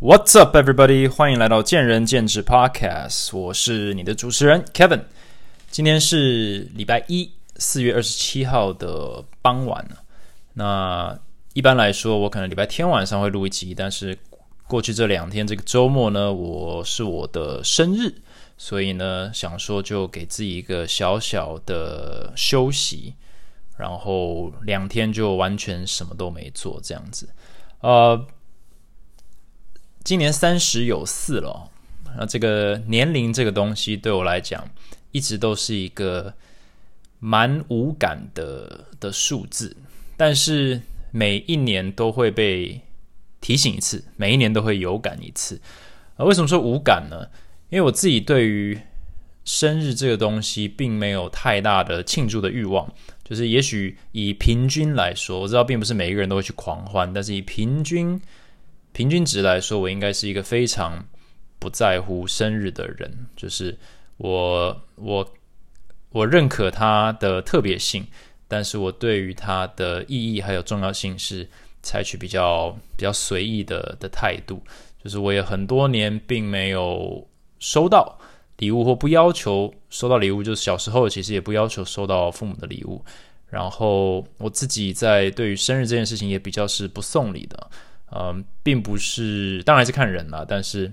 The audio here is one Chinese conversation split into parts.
What's up, everybody？欢迎来到见仁见智 Podcast，我是你的主持人 Kevin。今天是礼拜一，四月二十七号的傍晚那一般来说，我可能礼拜天晚上会录一集，但是过去这两天这个周末呢，我是我的生日，所以呢，想说就给自己一个小小的休息，然后两天就完全什么都没做，这样子。呃。今年三十有四了，那这个年龄这个东西对我来讲，一直都是一个蛮无感的的数字。但是每一年都会被提醒一次，每一年都会有感一次。啊，为什么说无感呢？因为我自己对于生日这个东西，并没有太大的庆祝的欲望。就是也许以平均来说，我知道并不是每一个人都会去狂欢，但是以平均。平均值来说，我应该是一个非常不在乎生日的人。就是我，我，我认可它的特别性，但是我对于它的意义还有重要性是采取比较比较随意的的态度。就是我也很多年并没有收到礼物，或不要求收到礼物。就是小时候其实也不要求收到父母的礼物。然后我自己在对于生日这件事情也比较是不送礼的。嗯，并不是，当然是看人啦。但是，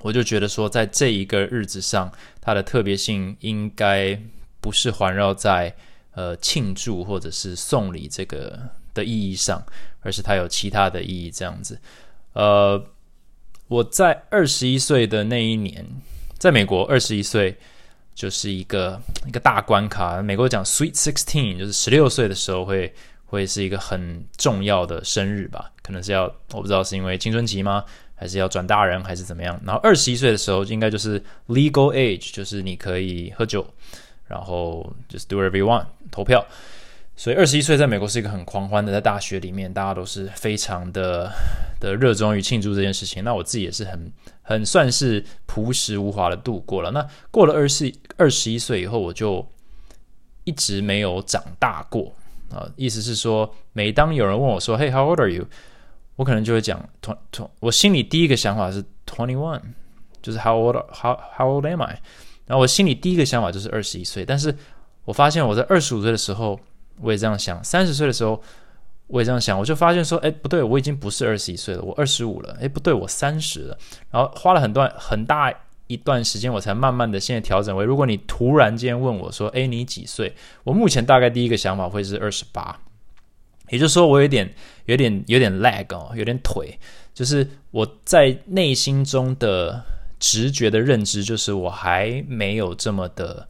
我就觉得说，在这一个日子上，它的特别性应该不是环绕在呃庆祝或者是送礼这个的意义上，而是它有其他的意义。这样子，呃，我在二十一岁的那一年，在美国，二十一岁就是一个一个大关卡。美国讲 Sweet Sixteen，就是十六岁的时候会。会是一个很重要的生日吧？可能是要我不知道是因为青春期吗？还是要转大人，还是怎么样？然后二十一岁的时候，应该就是 legal age，就是你可以喝酒，然后 just do whatever you want，投票。所以二十一岁在美国是一个很狂欢的，在大学里面大家都是非常的的热衷于庆祝这件事情。那我自己也是很很算是朴实无华的度过了。那过了二十二十一岁以后，我就一直没有长大过。啊，意思是说，每当有人问我说：“Hey, how old are you？” 我可能就会讲 “twenty”。我心里第一个想法是 “twenty one”，就是 “how old how how old am I？” 然后我心里第一个想法就是二十一岁。但是我发现我在二十五岁的时候，我也这样想；三十岁的时候，我也这样想。我就发现说：“哎，不对，我已经不是二十一岁了，我二十五了。”哎，不对，我三十了。然后花了很段很大。一段时间，我才慢慢的现在调整为，如果你突然间问我说：“哎，你几岁？”我目前大概第一个想法会是二十八，也就是说，我有点、有点、有点 lag 哦，有点腿，就是我在内心中的直觉的认知，就是我还没有这么的，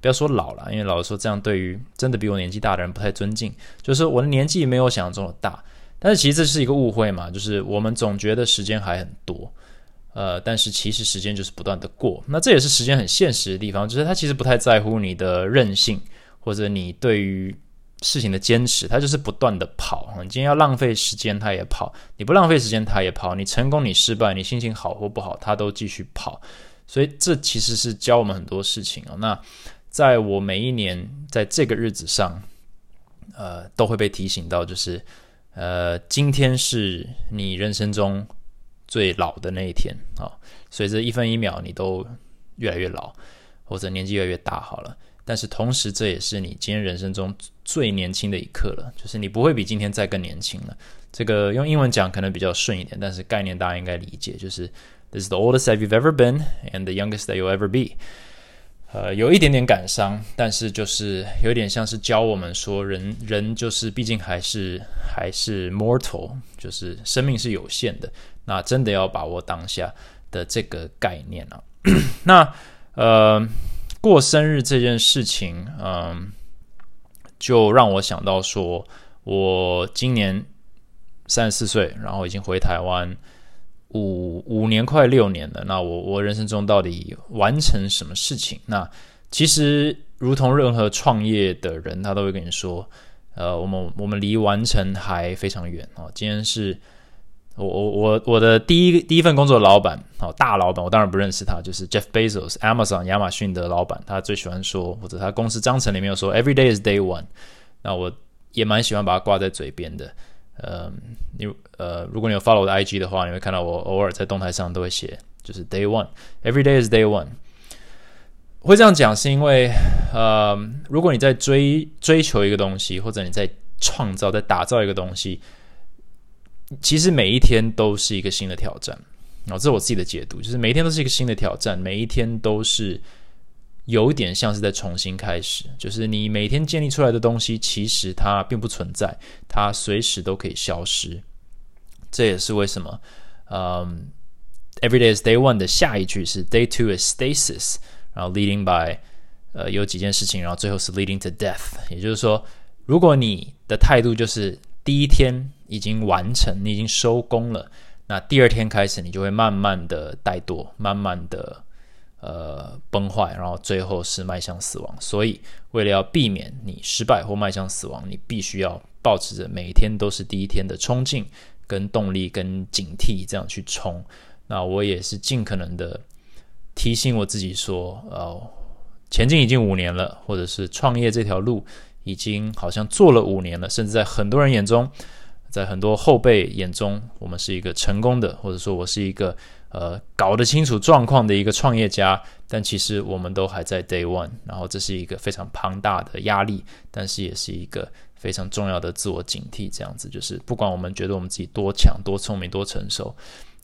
不要说老了，因为老实说，这样对于真的比我年纪大的人不太尊敬。就是我的年纪没有想象中的大，但是其实这是一个误会嘛，就是我们总觉得时间还很多。呃，但是其实时间就是不断的过，那这也是时间很现实的地方，就是他其实不太在乎你的韧性或者你对于事情的坚持，他就是不断的跑。你今天要浪费时间，他也跑；你不浪费时间，他也跑。你成功，你失败，你心情好或不好，他都继续跑。所以这其实是教我们很多事情啊。那在我每一年在这个日子上，呃，都会被提醒到，就是呃，今天是你人生中。最老的那一天啊，随着一分一秒，你都越来越老，或者年纪越来越大好了。但是同时，这也是你今天人生中最年轻的一刻了，就是你不会比今天再更年轻了。这个用英文讲可能比较顺一点，但是概念大家应该理解，就是 This is the oldest that you've ever been and the youngest that you'll ever be。呃，有一点点感伤，但是就是有点像是教我们说，人人就是毕竟还是还是 mortal，就是生命是有限的。那真的要把握当下的这个概念啊。那呃，过生日这件事情，嗯，就让我想到说，我今年三十四岁，然后已经回台湾五五年快六年了。那我我人生中到底完成什么事情？那其实如同任何创业的人，他都会跟你说，呃，我们我们离完成还非常远啊。今天是。我我我我的第一第一份工作的老板，好大老板，我当然不认识他，就是 Jeff Bezos，Amazon 亚马逊的老板。他最喜欢说，或者他公司章程里面有说，Every day is day one。那我也蛮喜欢把它挂在嘴边的。呃，你呃，如果你有 follow 我的 IG 的话，你会看到我偶尔在动态上都会写，就是 Day One，Every day is Day One。会这样讲是因为，呃，如果你在追追求一个东西，或者你在创造、在打造一个东西，其实每一天都是一个新的挑战。然后这是我自己的解读，就是每一天都是一个新的挑战，每一天都是有点像是在重新开始。就是你每天建立出来的东西，其实它并不存在，它随时都可以消失。这也是为什么，嗯，Every day is day one 的下一句是 Day two is stasis。然后 leading by，呃，有几件事情，然后最后是 leading to death。也就是说，如果你的态度就是第一天已经完成，你已经收工了，那第二天开始你就会慢慢的怠惰，慢慢的呃崩坏，然后最后是迈向死亡。所以，为了要避免你失败或迈向死亡，你必须要保持着每一天都是第一天的冲劲、跟动力、跟警惕，这样去冲。那我也是尽可能的。提醒我自己说，呃，前进已经五年了，或者是创业这条路已经好像做了五年了，甚至在很多人眼中，在很多后辈眼中，我们是一个成功的，或者说我是一个呃搞得清楚状况的一个创业家。但其实我们都还在 day one，然后这是一个非常庞大的压力，但是也是一个非常重要的自我警惕。这样子就是，不管我们觉得我们自己多强、多聪明、多成熟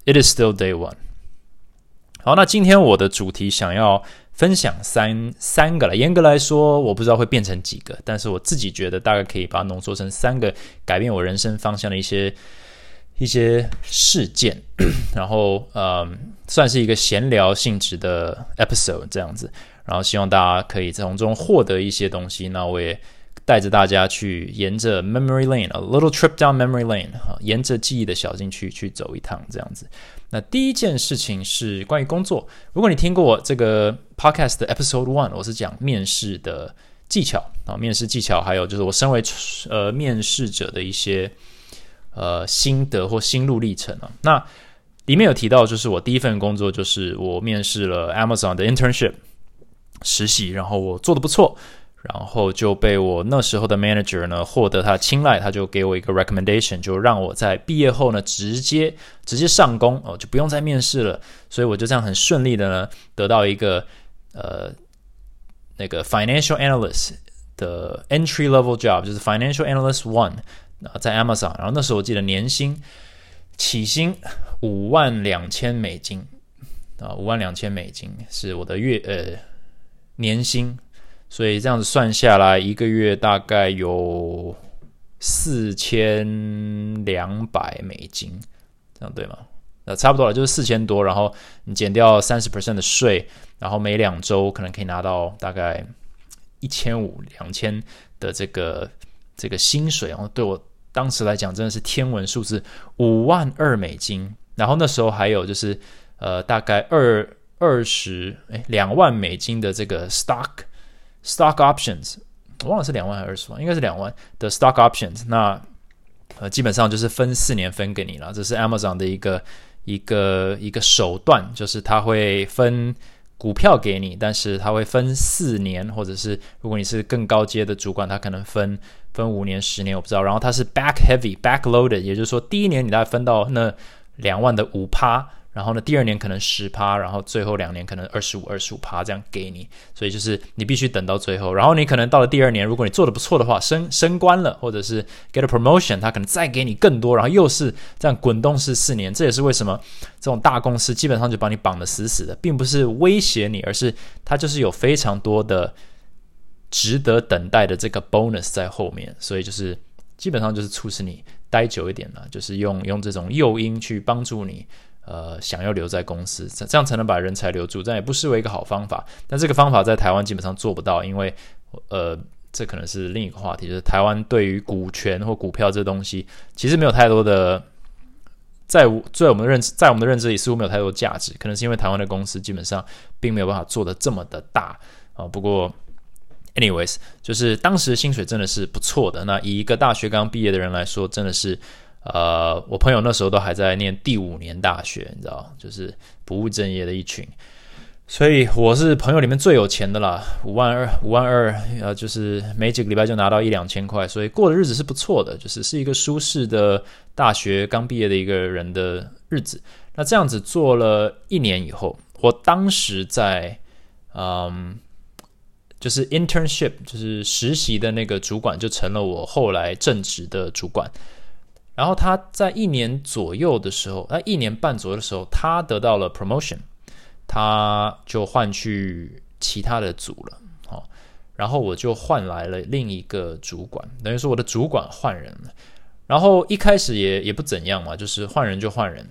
，it is still day one。好，那今天我的主题想要分享三三个了。严格来说，我不知道会变成几个，但是我自己觉得大概可以把它浓缩成三个改变我人生方向的一些一些事件。然后，嗯，算是一个闲聊性质的 episode 这样子。然后，希望大家可以从中获得一些东西。那我也带着大家去沿着 memory lane，a little trip down memory lane，沿着记忆的小径去去走一趟这样子。那第一件事情是关于工作。如果你听过我这个 podcast 的 episode one，我是讲面试的技巧啊，面试技巧，还有就是我身为呃面试者的一些呃心得或心路历程啊。那里面有提到，就是我第一份工作就是我面试了 Amazon 的 internship 实习，然后我做的不错。然后就被我那时候的 manager 呢获得他的青睐，他就给我一个 recommendation，就让我在毕业后呢直接直接上工哦，就不用再面试了。所以我就这样很顺利的呢得到一个呃那个 financial analyst 的 entry level job，就是 financial analyst one 啊，在 Amazon。然后那时候我记得年薪起薪五万两千美金啊，五万两千美金是我的月呃年薪。所以这样子算下来，一个月大概有四千两百美金，这样对吗？那差不多了，就是四千多。然后你减掉三十 percent 的税，然后每两周可能可以拿到大概一千五、两千的这个这个薪水。然后对我当时来讲，真的是天文数字，五万二美金。然后那时候还有就是呃，大概二二十哎两万美金的这个 stock。Stock options，我忘了是两万还是二十万，应该是两万的 stock options。那呃，基本上就是分四年分给你了。这是 Amazon 的一个一个一个手段，就是它会分股票给你，但是它会分四年，或者是如果你是更高阶的主管，它可能分分五年、十年，我不知道。然后它是 back heavy、back loaded，也就是说，第一年你大概分到那两万的五趴。然后呢，第二年可能十趴，然后最后两年可能二十五、二十五趴这样给你，所以就是你必须等到最后。然后你可能到了第二年，如果你做的不错的话，升升官了，或者是 get a promotion，他可能再给你更多，然后又是这样滚动式四年。这也是为什么这种大公司基本上就把你绑得死死的，并不是威胁你，而是它就是有非常多的值得等待的这个 bonus 在后面，所以就是基本上就是促使你待久一点了，就是用用这种诱因去帮助你。呃，想要留在公司，这这样才能把人才留住，这也不失为一个好方法。但这个方法在台湾基本上做不到，因为呃，这可能是另一个话题，就是台湾对于股权或股票这东西，其实没有太多的，在在我们的认知，在我们的认知里似乎没有太多价值。可能是因为台湾的公司基本上并没有办法做的这么的大啊。不过，anyways，就是当时薪水真的是不错的。那以一个大学刚毕业的人来说，真的是。呃，我朋友那时候都还在念第五年大学，你知道，就是不务正业的一群。所以我是朋友里面最有钱的啦，五万二，五万二，呃，就是每几个礼拜就拿到一两千块，所以过的日子是不错的，就是是一个舒适的大学刚毕业的一个人的日子。那这样子做了一年以后，我当时在，嗯，就是 internship，就是实习的那个主管就成了我后来正职的主管。然后他在一年左右的时候，那一年半左右的时候，他得到了 promotion。他就换去其他的组了，好，然后我就换来了另一个主管，等于说我的主管换人了。然后一开始也也不怎样嘛，就是换人就换人，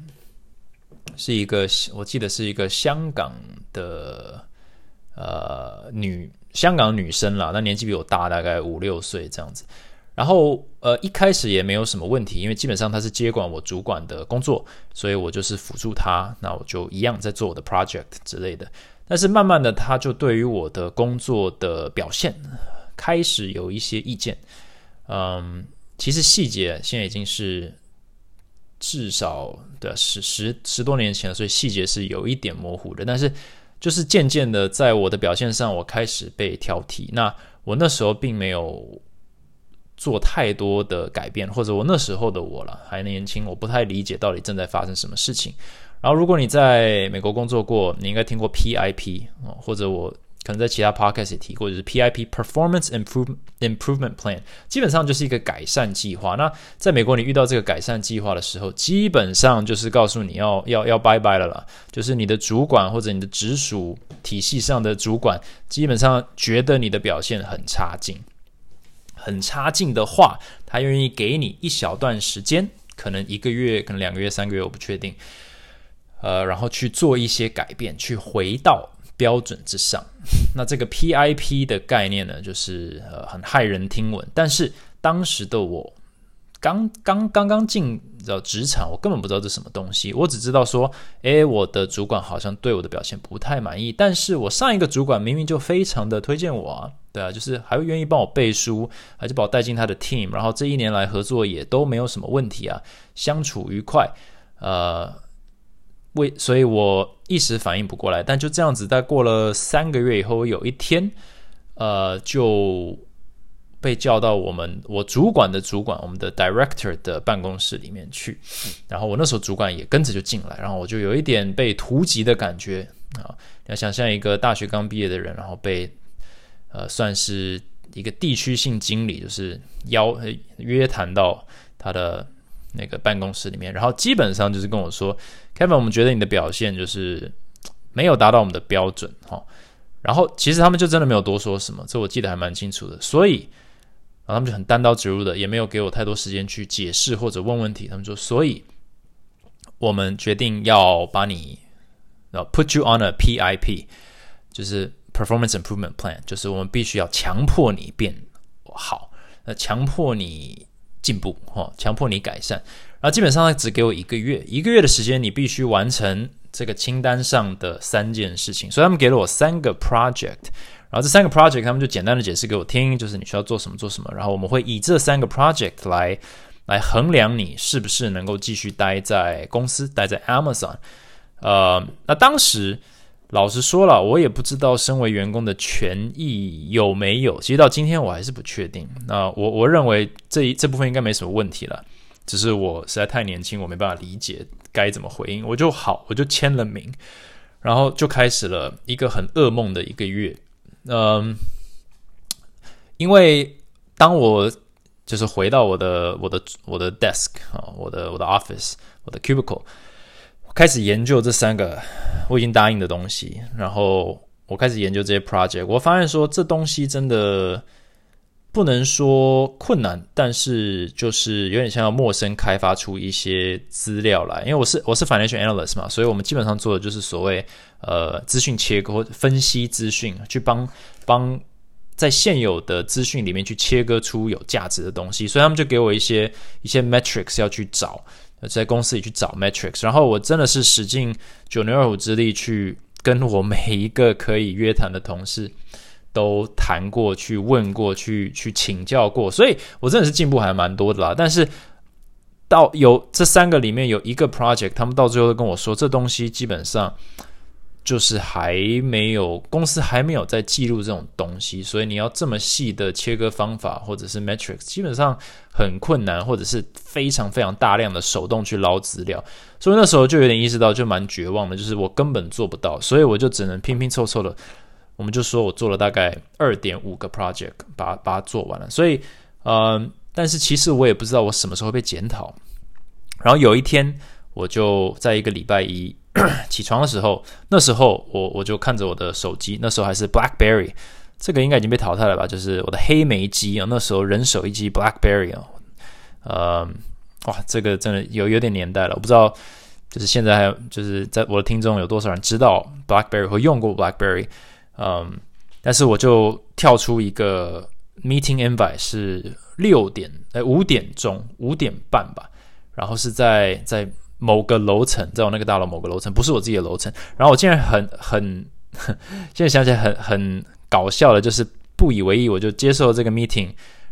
是一个我记得是一个香港的呃女香港女生啦，那年纪比我大大概五六岁这样子。然后，呃，一开始也没有什么问题，因为基本上他是接管我主管的工作，所以我就是辅助他，那我就一样在做我的 project 之类的。但是慢慢的，他就对于我的工作的表现开始有一些意见。嗯，其实细节现在已经是至少的十十十多年前了，所以细节是有一点模糊的。但是就是渐渐的，在我的表现上，我开始被挑剔。那我那时候并没有。做太多的改变，或者我那时候的我了还年轻，我不太理解到底正在发生什么事情。然后，如果你在美国工作过，你应该听过 PIP，或者我可能在其他 podcast 也提过，就是 PIP Performance Improve Improvement Plan，基本上就是一个改善计划。那在美国，你遇到这个改善计划的时候，基本上就是告诉你要要要拜拜了啦，就是你的主管或者你的直属体系上的主管，基本上觉得你的表现很差劲。很差劲的话，他愿意给你一小段时间，可能一个月，可能两个月、三个月，我不确定。呃，然后去做一些改变，去回到标准之上。那这个 PIP 的概念呢，就是呃很骇人听闻，但是当时的我。刚刚刚刚进道职场，我根本不知道这什么东西。我只知道说，诶，我的主管好像对我的表现不太满意。但是我上一个主管明明就非常的推荐我啊，对啊，就是还会愿意帮我背书，还是把我带进他的 team。然后这一年来合作也都没有什么问题啊，相处愉快。呃，为所以我一时反应不过来。但就这样子，在过了三个月以后，有一天，呃，就。被叫到我们我主管的主管，我们的 director 的办公室里面去，然后我那时候主管也跟着就进来，然后我就有一点被突击的感觉啊！要想象一个大学刚毕业的人，然后被呃算是一个地区性经理，就是邀约谈到他的那个办公室里面，然后基本上就是跟我说，Kevin，我们觉得你的表现就是没有达到我们的标准哈。然后其实他们就真的没有多说什么，这我记得还蛮清楚的，所以。他们就很单刀直入的，也没有给我太多时间去解释或者问问题。他们说：“所以，我们决定要把你，呃，put you on a PIP，就是 performance improvement plan，就是我们必须要强迫你变好，呃，强迫你进步，哈，强迫你改善。然后基本上他只给我一个月，一个月的时间，你必须完成这个清单上的三件事情。所以他们给了我三个 project。”然后这三个 project，他们就简单的解释给我听，就是你需要做什么做什么。然后我们会以这三个 project 来来衡量你是不是能够继续待在公司，待在 Amazon。呃，那当时老实说了，我也不知道身为员工的权益有没有。其实到今天我还是不确定。那我我认为这一这部分应该没什么问题了，只是我实在太年轻，我没办法理解该怎么回应。我就好，我就签了名，然后就开始了一个很噩梦的一个月。嗯，因为当我就是回到我的我的我的 desk 啊，我的我的 office，我的 cubicle，开始研究这三个我已经答应的东西，然后我开始研究这些 project，我发现说这东西真的不能说困难，但是就是有点像要陌生开发出一些资料来，因为我是我是 financial analyst 嘛，所以我们基本上做的就是所谓。呃，资讯切割、分析资讯，去帮帮在现有的资讯里面去切割出有价值的东西，所以他们就给我一些一些 metrics 要去找，在公司里去找 metrics，然后我真的是使尽九牛二虎之力去跟我每一个可以约谈的同事都谈过去、问过去、去请教过，所以我真的是进步还蛮多的啦。但是到有这三个里面有一个 project，他们到最后都跟我说，这东西基本上。就是还没有公司还没有在记录这种东西，所以你要这么细的切割方法或者是 metrics，基本上很困难，或者是非常非常大量的手动去捞资料。所以那时候就有点意识到，就蛮绝望的，就是我根本做不到，所以我就只能拼拼凑凑的。我们就说我做了大概二点五个 project，把把它做完了。所以，呃，但是其实我也不知道我什么时候被检讨。然后有一天，我就在一个礼拜一。起床的时候，那时候我我就看着我的手机，那时候还是 BlackBerry，这个应该已经被淘汰了吧？就是我的黑莓机啊，那时候人手一机 BlackBerry 啊，呃，哇，这个真的有有点年代了，我不知道，就是现在还就是在我的听众有多少人知道 BlackBerry 或用过 BlackBerry，嗯，但是我就跳出一个 meeting invite 是六点哎五点钟五点半吧，然后是在在。某个楼层，在我那个大楼某个楼层，不是我自己的楼层。然后我竟然很很，现在想起来很很搞笑的，就是不以为意，我就接受了这个 meeting，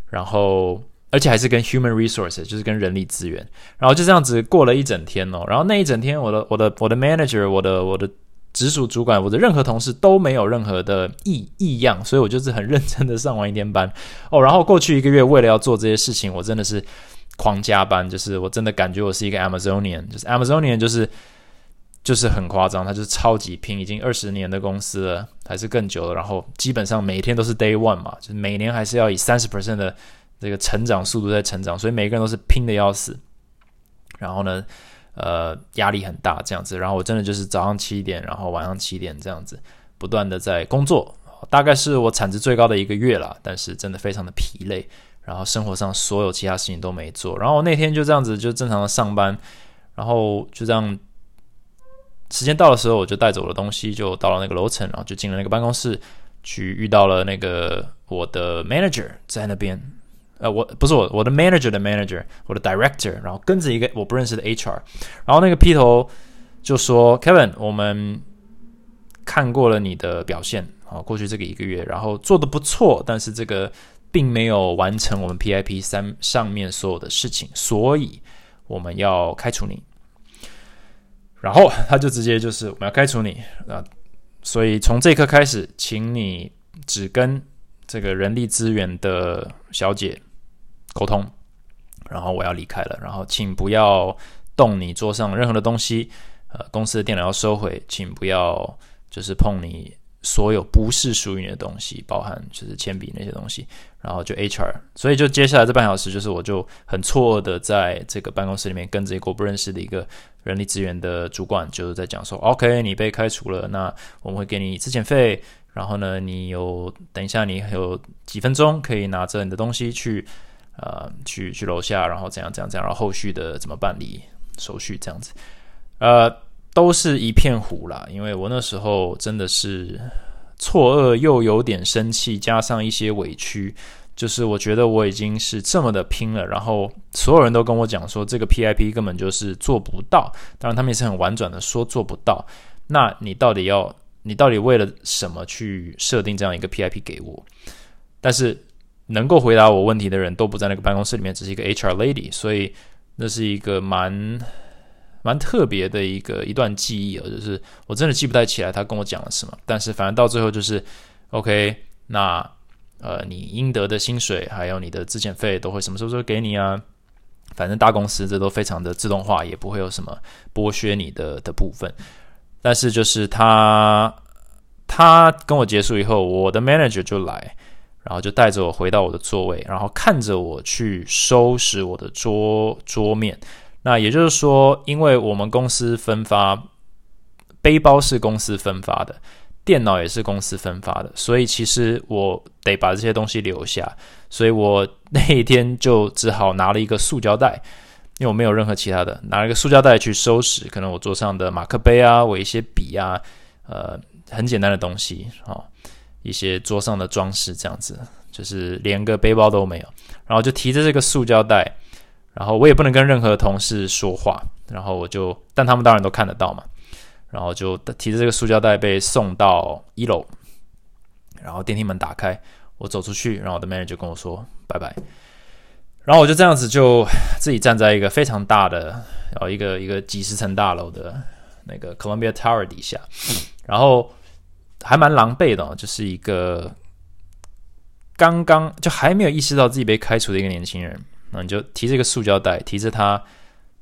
然后而且还是跟 human resources，就是跟人力资源。然后就这样子过了一整天哦。然后那一整天，我的我的我的 manager，我的我的直属主管，我的任何同事都没有任何的异异样，所以我就是很认真的上完一天班哦。然后过去一个月，为了要做这些事情，我真的是。狂加班，就是我真的感觉我是一个 Amazonian，就是 Amazonian，就是就是很夸张，他就是超级拼，已经二十年的公司了，还是更久了。然后基本上每天都是 Day One 嘛，就是每年还是要以三十 percent 的这个成长速度在成长，所以每个人都是拼的要死。然后呢，呃，压力很大这样子。然后我真的就是早上七点，然后晚上七点这样子，不断的在工作，大概是我产值最高的一个月了，但是真的非常的疲累。然后生活上所有其他事情都没做，然后那天就这样子就正常的上班，然后就这样，时间到的时候我就带走了东西，就到了那个楼层，然后就进了那个办公室，去遇到了那个我的 manager 在那边，呃，我不是我我的 manager 的 manager，我的 director，然后跟着一个我不认识的 HR，然后那个劈头就说 Kevin，我们看过了你的表现啊，过去这个一个月，然后做的不错，但是这个。并没有完成我们 PIP 三上面所有的事情，所以我们要开除你。然后 他就直接就是我们要开除你啊，所以从这一刻开始，请你只跟这个人力资源的小姐沟通。然后我要离开了，然后请不要动你桌上任何的东西，呃，公司的电脑要收回，请不要就是碰你。所有不是属于你的东西，包含就是铅笔那些东西，然后就 HR，所以就接下来这半小时，就是我就很错愕的在这个办公室里面跟着一个不认识的一个人力资源的主管，就是在讲说，OK，你被开除了，那我们会给你资遣费，然后呢，你有等一下你有几分钟可以拿着你的东西去呃去去楼下，然后怎样怎样怎样，然后后续的怎么办理手续这样子，呃。都是一片糊啦，因为我那时候真的是错愕又有点生气，加上一些委屈，就是我觉得我已经是这么的拼了，然后所有人都跟我讲说这个 PIP 根本就是做不到，当然他们也是很婉转的说做不到。那你到底要，你到底为了什么去设定这样一个 PIP 给我？但是能够回答我问题的人都不在那个办公室里面，只是一个 HR lady，所以那是一个蛮。蛮特别的一个一段记忆啊，就是我真的记不太起来他跟我讲了什么，但是反正到最后就是，OK，那呃你应得的薪水还有你的质检费都会什么时候给你啊，反正大公司这都非常的自动化，也不会有什么剥削你的的部分。但是就是他他跟我结束以后，我的 manager 就来，然后就带着我回到我的座位，然后看着我去收拾我的桌桌面。那也就是说，因为我们公司分发背包是公司分发的，电脑也是公司分发的，所以其实我得把这些东西留下。所以我那一天就只好拿了一个塑胶袋，因为我没有任何其他的，拿了一个塑胶袋去收拾，可能我桌上的马克杯啊，我一些笔啊，呃，很简单的东西啊，一些桌上的装饰这样子，就是连个背包都没有，然后就提着这个塑胶袋。然后我也不能跟任何同事说话，然后我就，但他们当然都看得到嘛。然后就提着这个塑胶袋被送到一楼，然后电梯门打开，我走出去，然后我的 manager 跟我说拜拜。然后我就这样子就自己站在一个非常大的，然后一个一个几十层大楼的那个 Columbia Tower 底下，然后还蛮狼狈的，就是一个刚刚就还没有意识到自己被开除的一个年轻人，那你就提着一个塑胶袋，提着他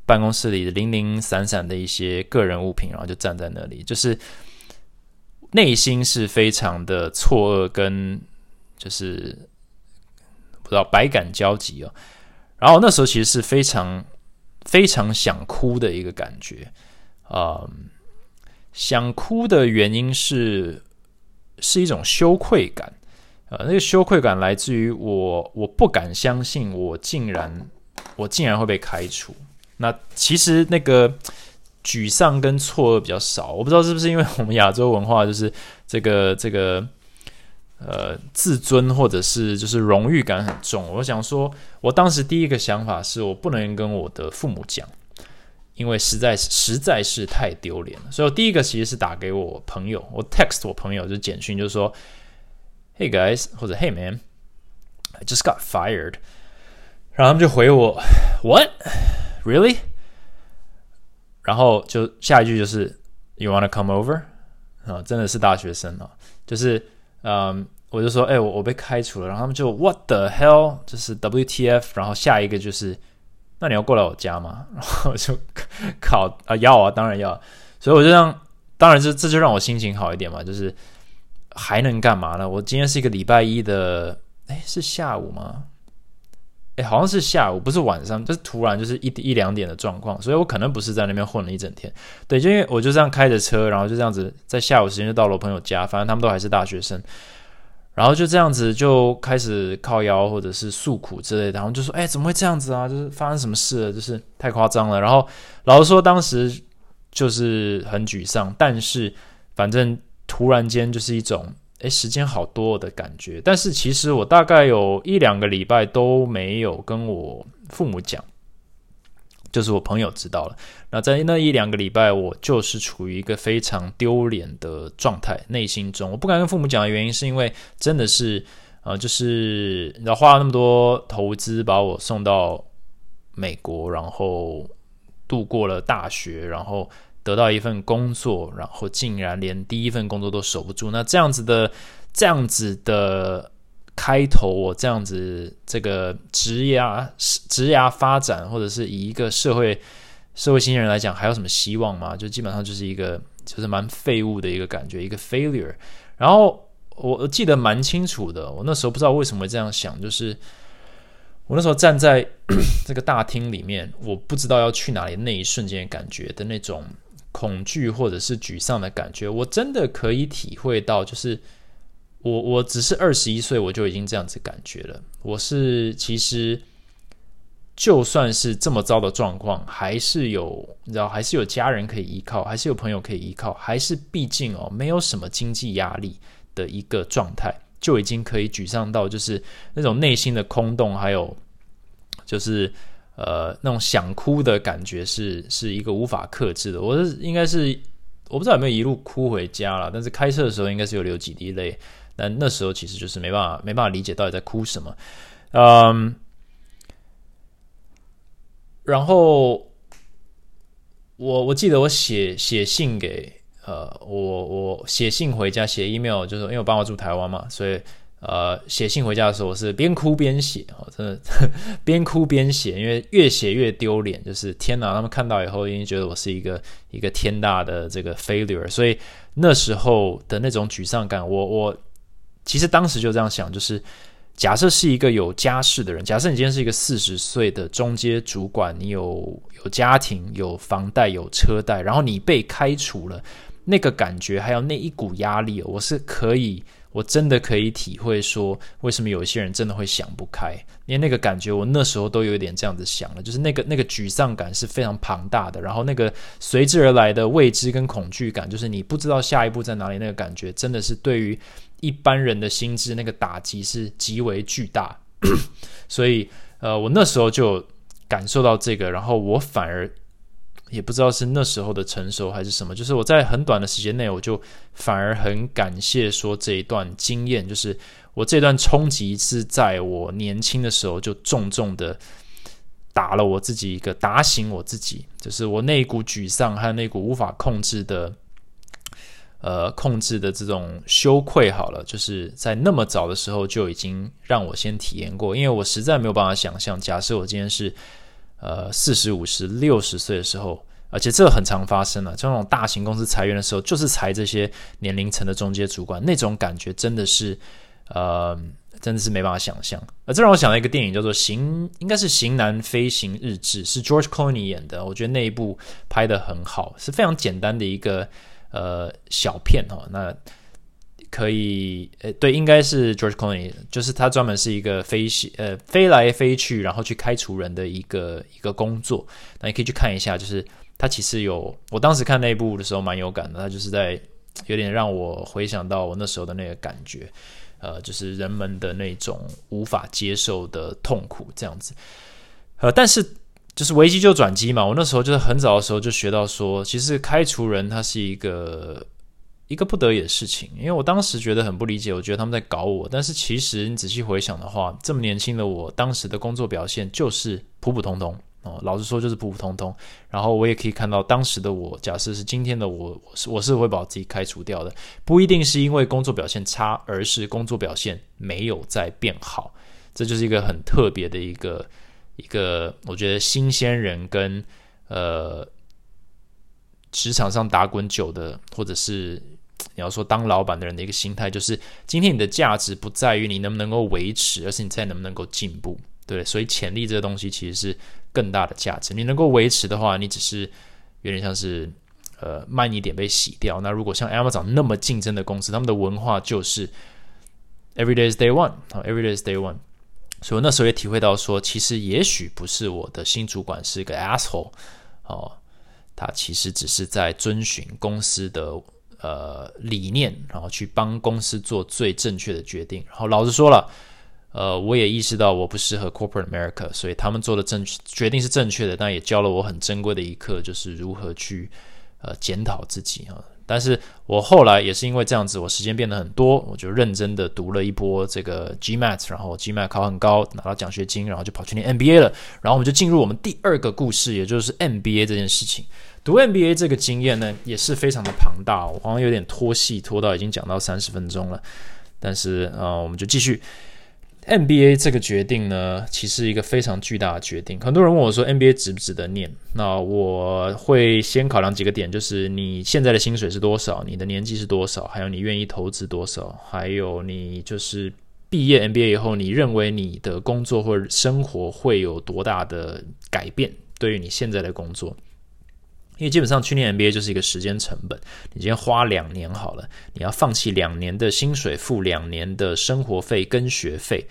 办公室里的零零散散的一些个人物品，然后就站在那里，就是内心是非常的错愕，跟就是不知道百感交集哦。然后那时候其实是非常非常想哭的一个感觉，啊，想哭的原因是是一种羞愧感，呃，那个羞愧感来自于我我不敢相信我竟然我竟然会被开除。那其实那个沮丧跟错愕比较少，我不知道是不是因为我们亚洲文化就是这个这个。呃，自尊或者是就是荣誉感很重。我想说，我当时第一个想法是我不能跟我的父母讲，因为实在是实在是太丢脸了。所以我第一个其实是打给我朋友，我 text 我朋友就简讯，就说，Hey guys，或者 Hey man，I just got fired。然后他们就回我，What？Really？然后就下一句就是 You wanna come over？啊，真的是大学生啊，就是。嗯，我就说，哎，我我被开除了，然后他们就 What the hell？就是 WTF？然后下一个就是，那你要过来我家吗？然后就考啊要啊，当然要。所以我就让，当然这这就让我心情好一点嘛，就是还能干嘛呢？我今天是一个礼拜一的，哎，是下午吗？哎，好像是下午，不是晚上，就是突然就是一一两点的状况，所以我可能不是在那边混了一整天。对，就因为我就这样开着车，然后就这样子在下午时间就到了我朋友家，反正他们都还是大学生，然后就这样子就开始靠腰或者是诉苦之类的，然后就说：“哎，怎么会这样子啊？就是发生什么事了？就是太夸张了。”然后老实说，当时就是很沮丧，但是反正突然间就是一种。诶，时间好多的感觉，但是其实我大概有一两个礼拜都没有跟我父母讲，就是我朋友知道了。那在那一两个礼拜，我就是处于一个非常丢脸的状态，内心中我不敢跟父母讲的原因，是因为真的是，呃，就是你知道花了那么多投资把我送到美国，然后度过了大学，然后。得到一份工作，然后竟然连第一份工作都守不住，那这样子的这样子的开头，我这样子这个职涯职涯发展，或者是以一个社会社会新人来讲，还有什么希望吗？就基本上就是一个就是蛮废物的一个感觉，一个 failure。然后我记得蛮清楚的，我那时候不知道为什么会这样想，就是我那时候站在 这个大厅里面，我不知道要去哪里那一瞬间感觉的那种。恐惧或者是沮丧的感觉，我真的可以体会到。就是我，我只是二十一岁，我就已经这样子感觉了。我是其实就算是这么糟的状况，还是有你知道，还是有家人可以依靠，还是有朋友可以依靠，还是毕竟哦，没有什么经济压力的一个状态，就已经可以沮丧到就是那种内心的空洞，还有就是。呃，那种想哭的感觉是是一个无法克制的。我是应该是我不知道有没有一路哭回家了，但是开车的时候应该是有流几滴泪。但那时候其实就是没办法没办法理解到底在哭什么。嗯，然后我我记得我写写信给呃我我写信回家写 email，就是因为我爸妈住台湾嘛，所以。呃，写信回家的时候，我是边哭边写，哦，真的 边哭边写，因为越写越丢脸，就是天哪，他们看到以后，已经觉得我是一个一个天大的这个 failure，所以那时候的那种沮丧感，我我其实当时就这样想，就是假设是一个有家室的人，假设你今天是一个四十岁的中阶主管，你有有家庭、有房贷、有车贷，然后你被开除了，那个感觉还有那一股压力，我是可以。我真的可以体会说，为什么有一些人真的会想不开，因为那个感觉，我那时候都有一点这样子想了，就是那个那个沮丧感是非常庞大的，然后那个随之而来的未知跟恐惧感，就是你不知道下一步在哪里，那个感觉真的是对于一般人的心智那个打击是极为巨大，所以呃，我那时候就感受到这个，然后我反而。也不知道是那时候的成熟还是什么，就是我在很短的时间内，我就反而很感谢说这一段经验，就是我这段冲击是在我年轻的时候就重重的打了我自己一个打醒我自己，就是我那股沮丧还有那股无法控制的呃控制的这种羞愧，好了，就是在那么早的时候就已经让我先体验过，因为我实在没有办法想象，假设我今天是呃四十五十六十岁的时候，而且这很常发生了，这种大型公司裁员的时候，就是裁这些年龄层的中阶主管，那种感觉真的是呃。真的是没办法想象，呃，这让我想到一个电影，叫做《型》，应该是《型男飞行日志》，是 George Clooney 演的。我觉得那一部拍的很好，是非常简单的一个呃小片哦。那可以，呃，对，应该是 George Clooney，就是他专门是一个飞行，呃，飞来飞去，然后去开除人的一个一个工作。那你可以去看一下，就是他其实有，我当时看那部的时候蛮有感的，他就是在有点让我回想到我那时候的那个感觉。呃，就是人们的那种无法接受的痛苦，这样子。呃，但是就是危机就转机嘛。我那时候就是很早的时候就学到说，其实开除人他是一个一个不得已的事情。因为我当时觉得很不理解，我觉得他们在搞我。但是其实你仔细回想的话，这么年轻的我，当时的工作表现就是普普通通。哦，老实说就是普普通通。然后我也可以看到当时的我，假设是今天的我，我是我是会把自己开除掉的。不一定是因为工作表现差，而是工作表现没有在变好。这就是一个很特别的一个一个，我觉得新鲜人跟呃职场上打滚久的，或者是你要说当老板的人的一个心态，就是今天你的价值不在于你能不能够维持，而是你在能不能够进步。对，所以潜力这个东西其实是。更大的价值，你能够维持的话，你只是有点像是呃慢一点被洗掉。那如果像 Amazon 那么竞争的公司，他们的文化就是 Every day is day one 啊，Every day is day one。所以我那时候也体会到说，其实也许不是我的新主管是一个 asshole 哦，他其实只是在遵循公司的呃理念，然后去帮公司做最正确的决定。然后老实说了。呃，我也意识到我不适合 Corporate America，所以他们做的正决定是正确的，但也教了我很珍贵的一课，就是如何去呃检讨自己啊。但是我后来也是因为这样子，我时间变得很多，我就认真的读了一波这个 GMAT，然后 GMAT 考很高，拿到奖学金，然后就跑去念 MBA 了。然后我们就进入我们第二个故事，也就是 MBA 这件事情。读 MBA 这个经验呢，也是非常的庞大，我好像有点拖戏，拖到已经讲到三十分钟了。但是呃，我们就继续。NBA 这个决定呢，其实一个非常巨大的决定。很多人问我说，NBA 值不值得念？那我会先考量几个点，就是你现在的薪水是多少，你的年纪是多少，还有你愿意投资多少，还有你就是毕业 NBA 以后，你认为你的工作或者生活会有多大的改变？对于你现在的工作。因为基本上去年 NBA 就是一个时间成本，你今天花两年好了，你要放弃两年的薪水，付两年的生活费跟学费，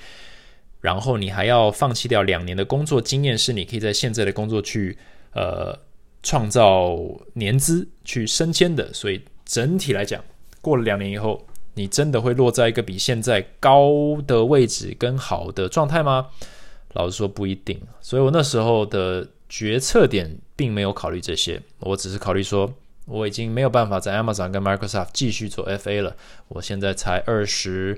然后你还要放弃掉两年的工作经验，是你可以在现在的工作去呃创造年资去升迁的。所以整体来讲，过了两年以后，你真的会落在一个比现在高的位置跟好的状态吗？老实说不一定。所以我那时候的决策点。并没有考虑这些，我只是考虑说，我已经没有办法在 Amazon 跟 Microsoft 继续做 FA 了。我现在才二十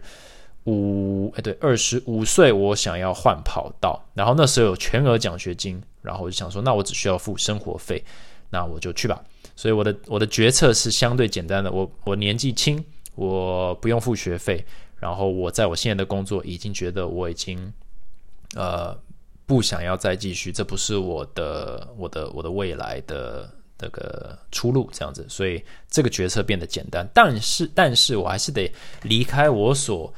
五，哎，对，二十五岁，我想要换跑道。然后那时候有全额奖学金，然后我就想说，那我只需要付生活费，那我就去吧。所以我的我的决策是相对简单的，我我年纪轻，我不用付学费，然后我在我现在的工作已经觉得我已经，呃。不想要再继续，这不是我的我的我的未来的这个出路，这样子，所以这个决策变得简单。但是，但是我还是得离开我所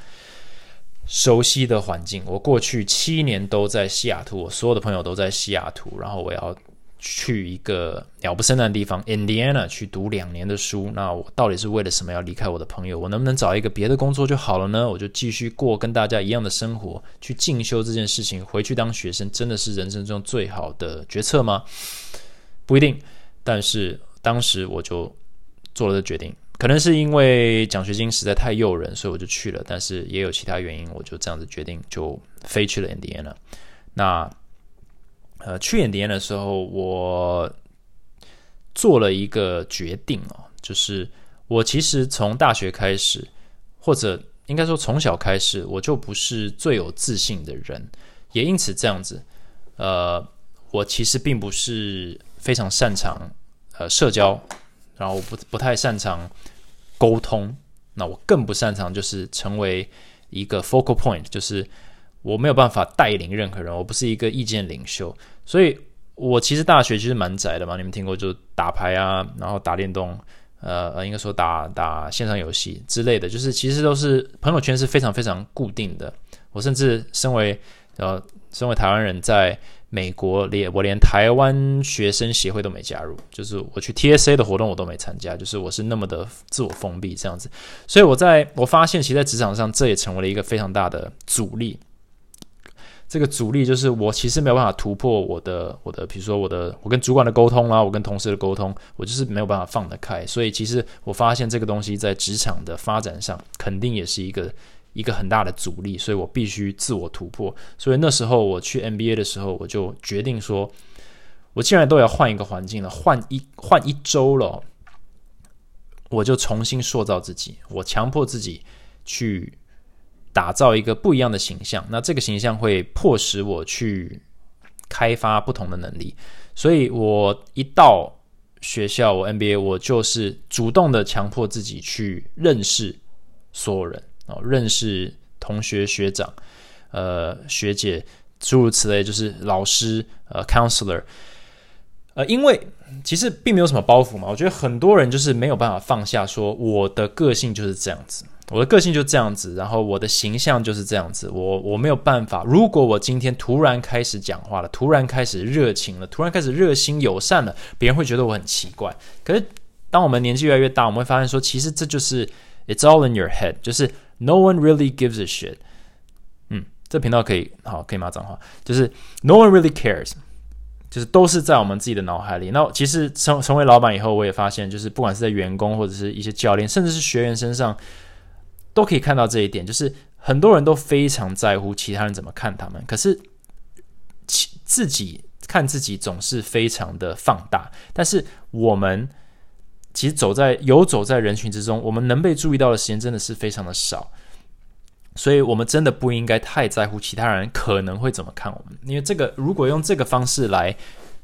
熟悉的环境。我过去七年都在西雅图，我所有的朋友都在西雅图，然后我要。去一个鸟不生蛋的地方，Indiana 去读两年的书，那我到底是为了什么要离开我的朋友？我能不能找一个别的工作就好了呢？我就继续过跟大家一样的生活，去进修这件事情，回去当学生，真的是人生中最好的决策吗？不一定。但是当时我就做了这决定，可能是因为奖学金实在太诱人，所以我就去了。但是也有其他原因，我就这样子决定，就飞去了 Indiana。那。呃，去年底的时候，我做了一个决定哦，就是我其实从大学开始，或者应该说从小开始，我就不是最有自信的人，也因此这样子，呃，我其实并不是非常擅长呃社交，然后我不不太擅长沟通。那我更不擅长就是成为一个 focal point，就是我没有办法带领任何人，我不是一个意见领袖。所以我其实大学其实蛮宅的嘛，你们听过就打牌啊，然后打电动，呃呃，应该说打打线上游戏之类的，就是其实都是朋友圈是非常非常固定的。我甚至身为呃身为台湾人在。美国连我连台湾学生协会都没加入，就是我去 TSA 的活动我都没参加，就是我是那么的自我封闭这样子，所以我在我发现，其实在职场上这也成为了一个非常大的阻力。这个阻力就是我其实没有办法突破我的我的，比如说我的我跟主管的沟通啊，我跟同事的沟通，我就是没有办法放得开。所以其实我发现这个东西在职场的发展上肯定也是一个。一个很大的阻力，所以我必须自我突破。所以那时候我去 NBA 的时候，我就决定说，我既然都要换一个环境了，换一换一周了，我就重新塑造自己。我强迫自己去打造一个不一样的形象。那这个形象会迫使我去开发不同的能力。所以我一到学校，我 NBA，我就是主动的强迫自己去认识所有人哦。认识同学、学长、呃学姐，诸如此类，就是老师、呃 counselor，呃，因为其实并没有什么包袱嘛。我觉得很多人就是没有办法放下，说我的个性就是这样子，我的个性就这样子，然后我的形象就是这样子。我我没有办法，如果我今天突然开始讲话了，突然开始热情了，突然开始热心友善了，别人会觉得我很奇怪。可是当我们年纪越来越大，我们会发现说，其实这就是 it's all in your head，就是。No one really gives a shit。嗯，这频道可以好，可以骂脏话，就是 No one really cares，就是都是在我们自己的脑海里。那其实成成为老板以后，我也发现，就是不管是在员工或者是一些教练，甚至是学员身上，都可以看到这一点，就是很多人都非常在乎其他人怎么看他们，可是其自己看自己总是非常的放大，但是我们。其实走在游走在人群之中，我们能被注意到的时间真的是非常的少，所以我们真的不应该太在乎其他人可能会怎么看我们，因为这个如果用这个方式来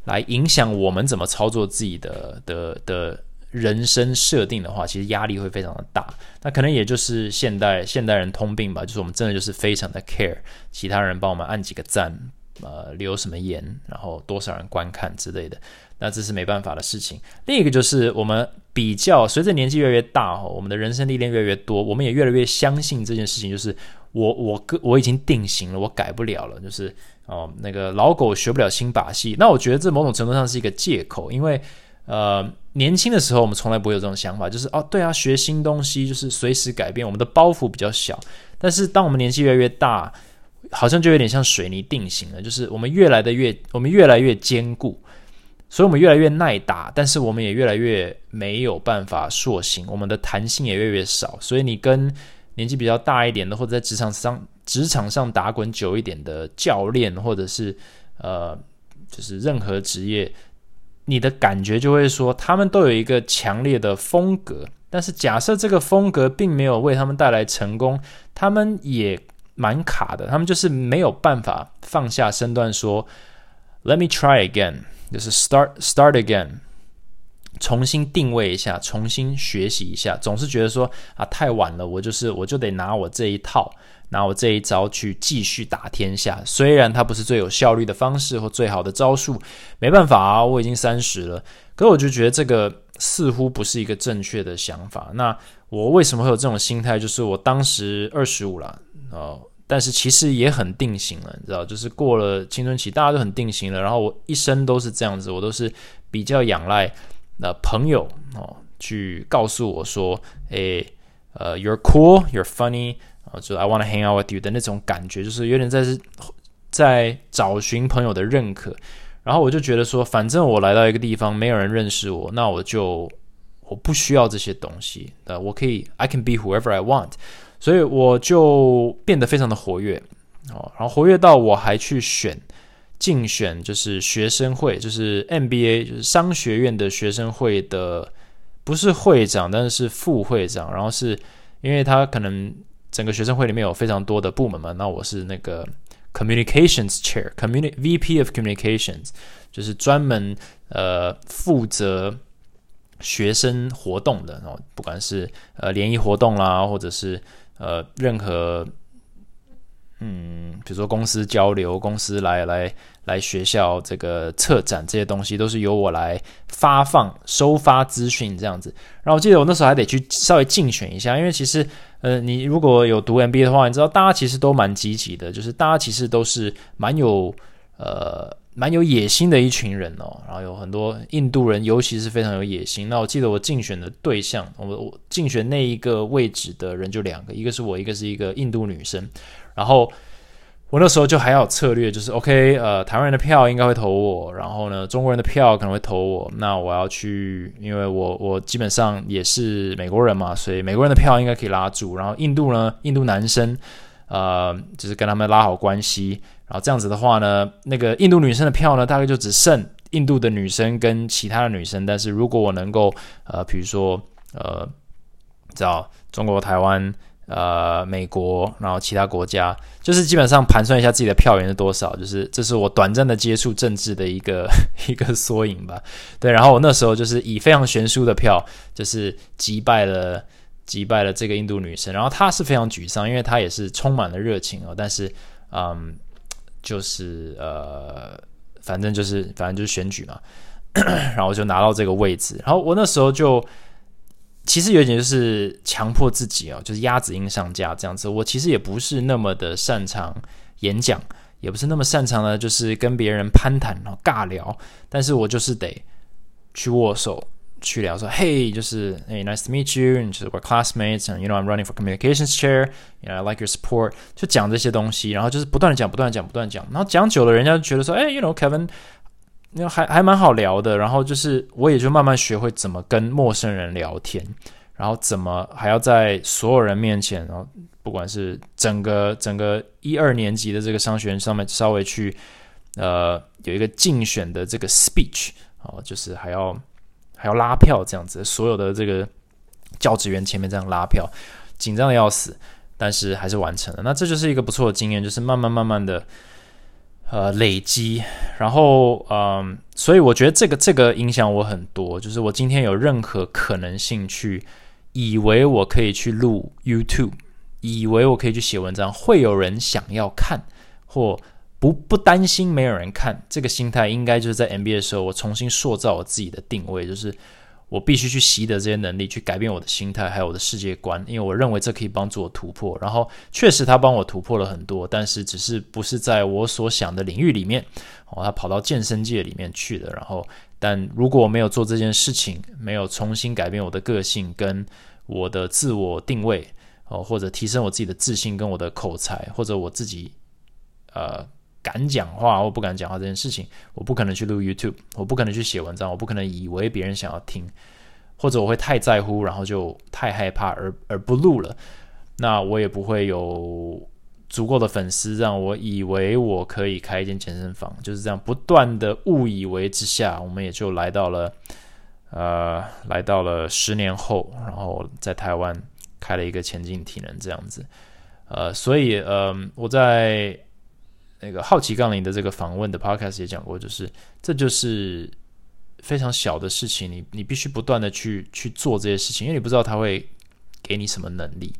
来影响我们怎么操作自己的的的人生设定的话，其实压力会非常的大。那可能也就是现代现代人通病吧，就是我们真的就是非常的 care 其他人帮我们按几个赞，呃，留什么言，然后多少人观看之类的。那这是没办法的事情。另一个就是我们比较随着年纪越来越大，我们的人生历练越来越多，我们也越来越相信这件事情，就是我我个我已经定型了，我改不了了。就是哦，那个老狗学不了新把戏。那我觉得这某种程度上是一个借口，因为呃年轻的时候我们从来不会有这种想法，就是哦对啊，学新东西就是随时改变，我们的包袱比较小。但是当我们年纪越来越大，好像就有点像水泥定型了，就是我们越来的越我们越来越坚固。所以，我们越来越耐打，但是我们也越来越没有办法塑形，我们的弹性也越来越少。所以，你跟年纪比较大一点的，或者在职场上职场上打滚久一点的教练，或者是呃，就是任何职业，你的感觉就会说，他们都有一个强烈的风格。但是，假设这个风格并没有为他们带来成功，他们也蛮卡的。他们就是没有办法放下身段说：“Let me try again。”就是 start start again，重新定位一下，重新学习一下。总是觉得说啊，太晚了，我就是我就得拿我这一套，拿我这一招去继续打天下。虽然它不是最有效率的方式或最好的招数，没办法啊，我已经三十了。可我就觉得这个似乎不是一个正确的想法。那我为什么会有这种心态？就是我当时二十五了哦。但是其实也很定型了，你知道，就是过了青春期，大家都很定型了。然后我一生都是这样子，我都是比较仰赖呃朋友哦，去告诉我说，诶，呃，you're cool，you're funny，啊，就 I want to hang out with you 的那种感觉，就是有点在在找寻朋友的认可。然后我就觉得说，反正我来到一个地方，没有人认识我，那我就我不需要这些东西，呃，我可以，I can be whoever I want。所以我就变得非常的活跃哦，然后活跃到我还去选竞选，就是学生会，就是 MBA，就是商学院的学生会的，不是会长，但是是副会长。然后是因为他可能整个学生会里面有非常多的部门嘛，那我是那个 Communications Chair，Communi VP of Communications，就是专门呃负责学生活动的，然后不管是呃联谊活动啦，或者是呃任何。嗯，比如说公司交流，公司来来来学校这个策展这些东西，都是由我来发放、收发资讯这样子。然后我记得我那时候还得去稍微竞选一下，因为其实呃，你如果有读 MBA 的话，你知道大家其实都蛮积极的，就是大家其实都是蛮有呃蛮有野心的一群人哦。然后有很多印度人，尤其是非常有野心。那我记得我竞选的对象，我我竞选那一个位置的人就两个，一个是我，一个是一个印度女生。然后我那时候就还有策略，就是 OK，呃，台湾人的票应该会投我，然后呢，中国人的票可能会投我。那我要去，因为我我基本上也是美国人嘛，所以美国人的票应该可以拉住。然后印度呢，印度男生，呃，就是跟他们拉好关系。然后这样子的话呢，那个印度女生的票呢，大概就只剩印度的女生跟其他的女生。但是如果我能够，呃，比如说，呃，知道中国台湾。呃，美国，然后其他国家，就是基本上盘算一下自己的票源是多少，就是这是我短暂的接触政治的一个 一个缩影吧。对，然后我那时候就是以非常悬殊的票，就是击败了击败了这个印度女生，然后她是非常沮丧，因为她也是充满了热情哦，但是嗯，就是呃，反正就是反正就是选举嘛，然后就拿到这个位置，然后我那时候就。其实有点就是强迫自己哦，就是鸭子音上架这样子。我其实也不是那么的擅长演讲，也不是那么擅长的，就是跟别人攀谈然后尬聊。但是我就是得去握手，去聊说，Hey，就是 Hey，nice to meet you，就是 we're classmates，and you know I'm running for communications chair，you know I like your support，就讲这些东西，然后就是不断的讲，不断的讲，不断讲，然后讲久了，人家就觉得说，哎，you know Kevin。那还还蛮好聊的，然后就是我也就慢慢学会怎么跟陌生人聊天，然后怎么还要在所有人面前，然后不管是整个整个一二年级的这个商学院上面稍微去呃有一个竞选的这个 speech 哦，就是还要还要拉票这样子，所有的这个教职员前面这样拉票，紧张的要死，但是还是完成了。那这就是一个不错的经验，就是慢慢慢慢的。呃，累积，然后嗯，所以我觉得这个这个影响我很多。就是我今天有任何可能性去，以为我可以去录 YouTube，以为我可以去写文章，会有人想要看，或不不担心没有人看，这个心态应该就是在 MBA 的时候，我重新塑造我自己的定位，就是。我必须去习得这些能力，去改变我的心态，还有我的世界观，因为我认为这可以帮助我突破。然后，确实他帮我突破了很多，但是只是不是在我所想的领域里面哦，他跑到健身界里面去了。然后，但如果我没有做这件事情，没有重新改变我的个性跟我的自我定位哦，或者提升我自己的自信跟我的口才，或者我自己呃。敢讲话或不敢讲话这件事情，我不可能去录 YouTube，我不可能去写文章，我不可能以为别人想要听，或者我会太在乎，然后就太害怕而而不录了。那我也不会有足够的粉丝让我以为我可以开一间健身房，就是这样不断的误以为之下，我们也就来到了呃，来到了十年后，然后在台湾开了一个前进体能这样子。呃，所以呃，我在。那个好奇杠铃的这个访问的 podcast 也讲过，就是这就是非常小的事情，你你必须不断的去去做这些事情，因为你不知道他会给你什么能力，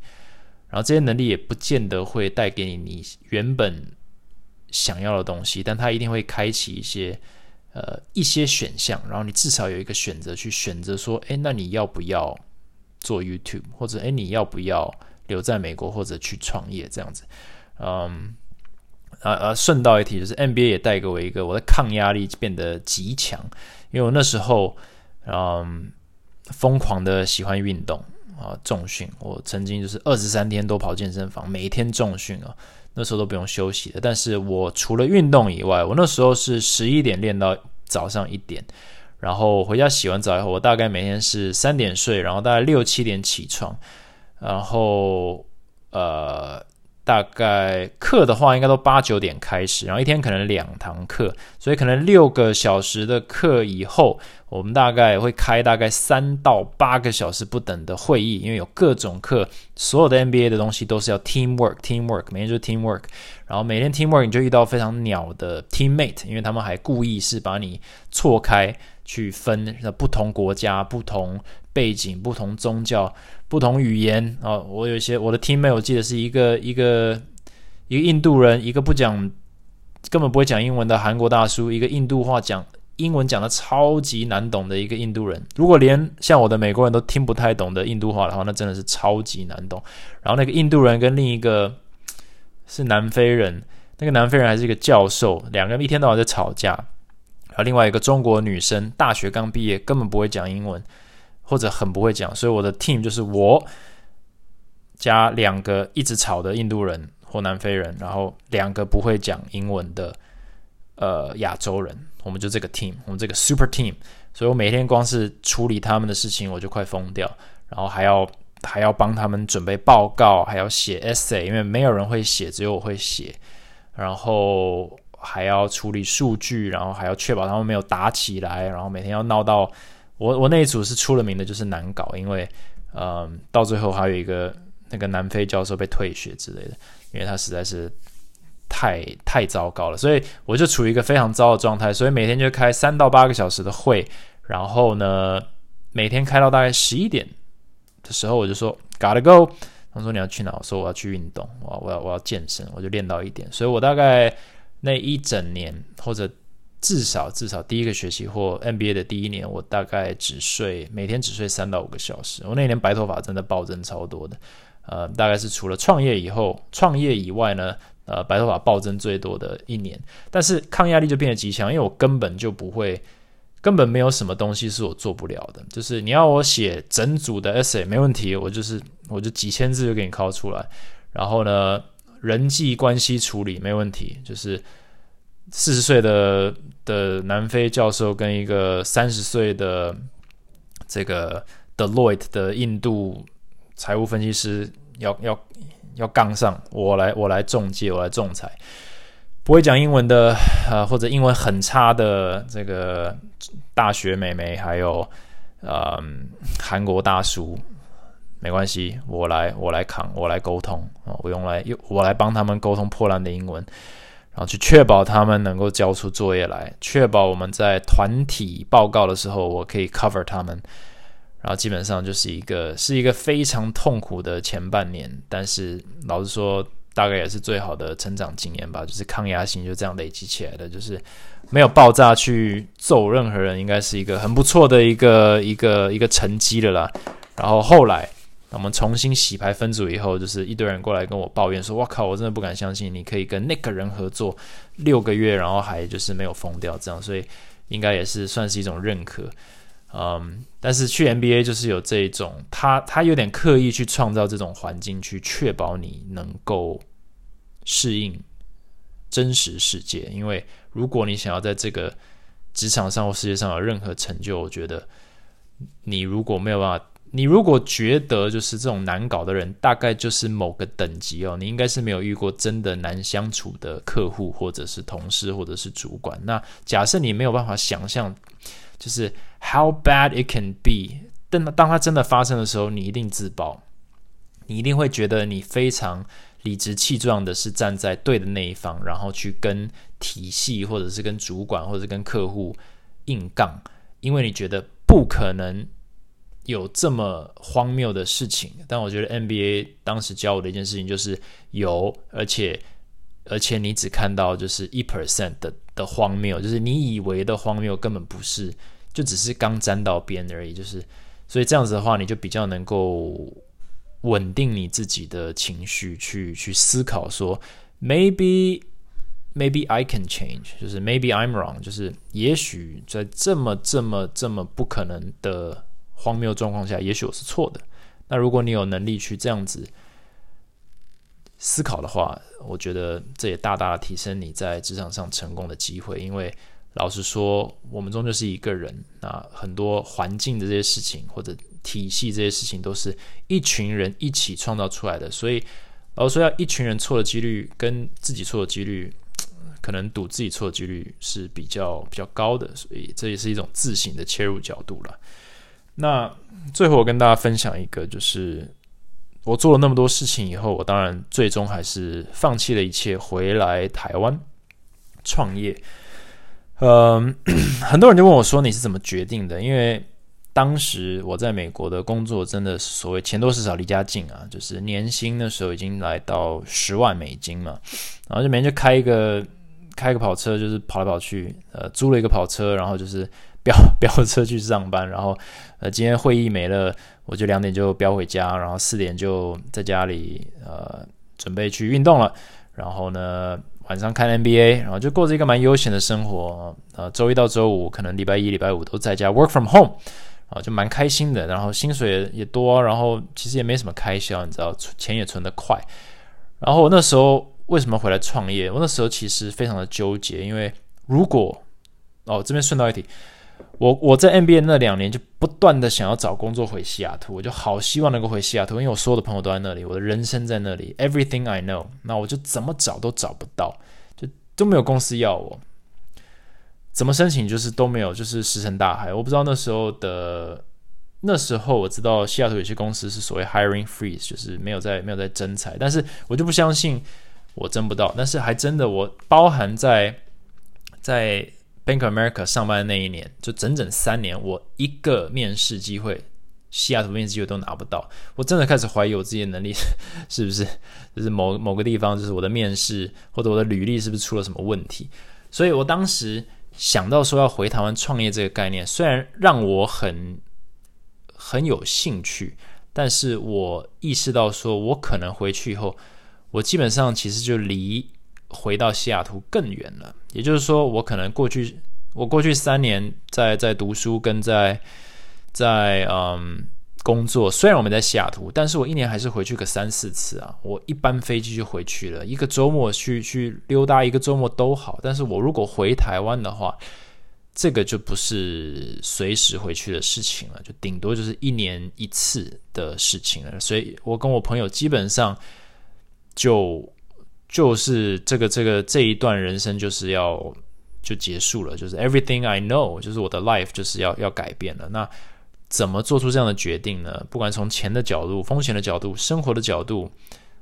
然后这些能力也不见得会带给你你原本想要的东西，但他一定会开启一些呃一些选项，然后你至少有一个选择去选择说，哎，那你要不要做 YouTube，或者哎你要不要留在美国或者去创业这样子，嗯。啊啊！顺道一提，就是 NBA 也带给我一个我的抗压力变得极强，因为我那时候嗯疯狂的喜欢运动啊，重训。我曾经就是二十三天都跑健身房，每一天重训啊，那时候都不用休息的。但是我除了运动以外，我那时候是十一点练到早上一点，然后回家洗完澡以后，我大概每天是三点睡，然后大概六七点起床，然后呃。大概课的话，应该都八九点开始，然后一天可能两堂课，所以可能六个小时的课以后，我们大概会开大概三到八个小时不等的会议，因为有各种课，所有的 NBA 的东西都是要 team work，team work，每天就是 team work，然后每天 team work 你就遇到非常鸟的 teammate，因为他们还故意是把你错开去分不同国家、不同背景、不同宗教。不同语言啊，我有一些我的 teammate，我记得是一个一个一个印度人，一个不讲根本不会讲英文的韩国大叔，一个印度话讲英文讲的超级难懂的一个印度人。如果连像我的美国人都听不太懂的印度话的话，那真的是超级难懂。然后那个印度人跟另一个是南非人，那个南非人还是一个教授，两个人一天到晚在吵架。然后另外一个中国女生，大学刚毕业，根本不会讲英文。或者很不会讲，所以我的 team 就是我加两个一直吵的印度人或南非人，然后两个不会讲英文的呃亚洲人，我们就这个 team，我们这个 super team。所以我每天光是处理他们的事情，我就快疯掉，然后还要还要帮他们准备报告，还要写 essay，因为没有人会写，只有我会写，然后还要处理数据，然后还要确保他们没有打起来，然后每天要闹到。我我那一组是出了名的，就是难搞，因为，呃，到最后还有一个那个南非教授被退学之类的，因为他实在是太太糟糕了，所以我就处于一个非常糟的状态，所以每天就开三到八个小时的会，然后呢，每天开到大概十一点的时候，我就说 gotta go，他说你要去哪？我说我要去运动，我我要我要健身，我就练到一点，所以我大概那一整年或者。至少至少第一个学期或 NBA 的第一年，我大概只睡每天只睡三到五个小时。我那年白头发真的暴增超多的，呃，大概是除了创业以后创业以外呢，呃，白头发暴增最多的一年。但是抗压力就变得极强，因为我根本就不会，根本没有什么东西是我做不了的。就是你要我写整组的 essay 没问题，我就是我就几千字就给你拷出来。然后呢，人际关系处理没问题，就是。四十岁的的南非教授跟一个三十岁的这个 Deloitte 的印度财务分析师要要要杠上，我来我来中介，我来仲裁。不会讲英文的啊，或者英文很差的这个大学美眉，还有呃韩国大叔，没关系，我来我来扛，我来沟通啊，我用来我来帮他们沟通破烂的英文。然后去确保他们能够交出作业来，确保我们在团体报告的时候，我可以 cover 他们。然后基本上就是一个是一个非常痛苦的前半年，但是老实说，大概也是最好的成长经验吧。就是抗压性就这样累积起来的，就是没有爆炸去揍任何人，应该是一个很不错的一个一个一个成绩了啦。然后后来。我们重新洗牌分组以后，就是一堆人过来跟我抱怨说：“我靠，我真的不敢相信你可以跟那个人合作六个月，然后还就是没有疯掉这样。”所以应该也是算是一种认可。嗯，但是去 NBA 就是有这一种，他他有点刻意去创造这种环境，去确保你能够适应真实世界。因为如果你想要在这个职场上或世界上有任何成就，我觉得你如果没有办法。你如果觉得就是这种难搞的人，大概就是某个等级哦，你应该是没有遇过真的难相处的客户，或者是同事，或者是主管。那假设你没有办法想象，就是 how bad it can be，但当它真的发生的时候，你一定自爆，你一定会觉得你非常理直气壮的是站在对的那一方，然后去跟体系，或者是跟主管，或者是跟客户硬杠，因为你觉得不可能。有这么荒谬的事情，但我觉得 NBA 当时教我的一件事情就是有，而且而且你只看到就是一 percent 的的荒谬，就是你以为的荒谬根本不是，就只是刚沾到边而已。就是所以这样子的话，你就比较能够稳定你自己的情绪，去去思考说 maybe maybe I can change，就是 maybe I'm wrong，就是也许在这么这么这么不可能的。荒谬状况下，也许我是错的。那如果你有能力去这样子思考的话，我觉得这也大大的提升你在职场上成功的机会。因为老实说，我们终究是一个人，那很多环境的这些事情或者体系这些事情，都是一群人一起创造出来的。所以老实说要一群人错的几率跟自己错的几率，可能赌自己错的几率是比较比较高的，所以这也是一种自省的切入角度了。那最后我跟大家分享一个，就是我做了那么多事情以后，我当然最终还是放弃了一切，回来台湾创业。嗯，很多人就问我说：“你是怎么决定的？”因为当时我在美国的工作真的所谓钱多事少离家近啊，就是年薪那时候已经来到十万美金嘛，然后就每天就开一个开一个跑车，就是跑来跑去，呃，租了一个跑车，然后就是飙 飙车去上班，然后呃，今天会议没了，我就两点就飙回家，然后四点就在家里呃准备去运动了，然后呢。晚上看 NBA，然后就过着一个蛮悠闲的生活。呃，周一到周五，可能礼拜一、礼拜五都在家 work from home，啊，就蛮开心的。然后薪水也多，然后其实也没什么开销，你知道，钱也存得快。然后我那时候为什么回来创业？我那时候其实非常的纠结，因为如果哦，这边顺道一提。我我在 NBA 那两年就不断的想要找工作回西雅图，我就好希望能够回西雅图，因为我所有的朋友都在那里，我的人生在那里，Everything I know，那我就怎么找都找不到，就都没有公司要我，怎么申请就是都没有，就是石沉大海。我不知道那时候的那时候，我知道西雅图有些公司是所谓 hiring freeze，就是没有在没有在征才，但是我就不相信我征不到，但是还真的我包含在在。Bank America 上班的那一年，就整整三年，我一个面试机会，西雅图面试机会都拿不到。我真的开始怀疑我自己的能力 是不是，就是某某个地方，就是我的面试或者我的履历是不是出了什么问题。所以我当时想到说要回台湾创业这个概念，虽然让我很很有兴趣，但是我意识到说我可能回去以后，我基本上其实就离。回到西雅图更远了，也就是说，我可能过去我过去三年在在读书跟在在嗯工作，虽然我们在西雅图，但是我一年还是回去个三四次啊。我一班飞机就回去了，一个周末去去溜达一个周末都好。但是我如果回台湾的话，这个就不是随时回去的事情了，就顶多就是一年一次的事情了。所以我跟我朋友基本上就。就是这个这个这一段人生就是要就结束了，就是 everything I know，就是我的 life 就是要要改变了。那怎么做出这样的决定呢？不管从钱的角度、风险的角度、生活的角度，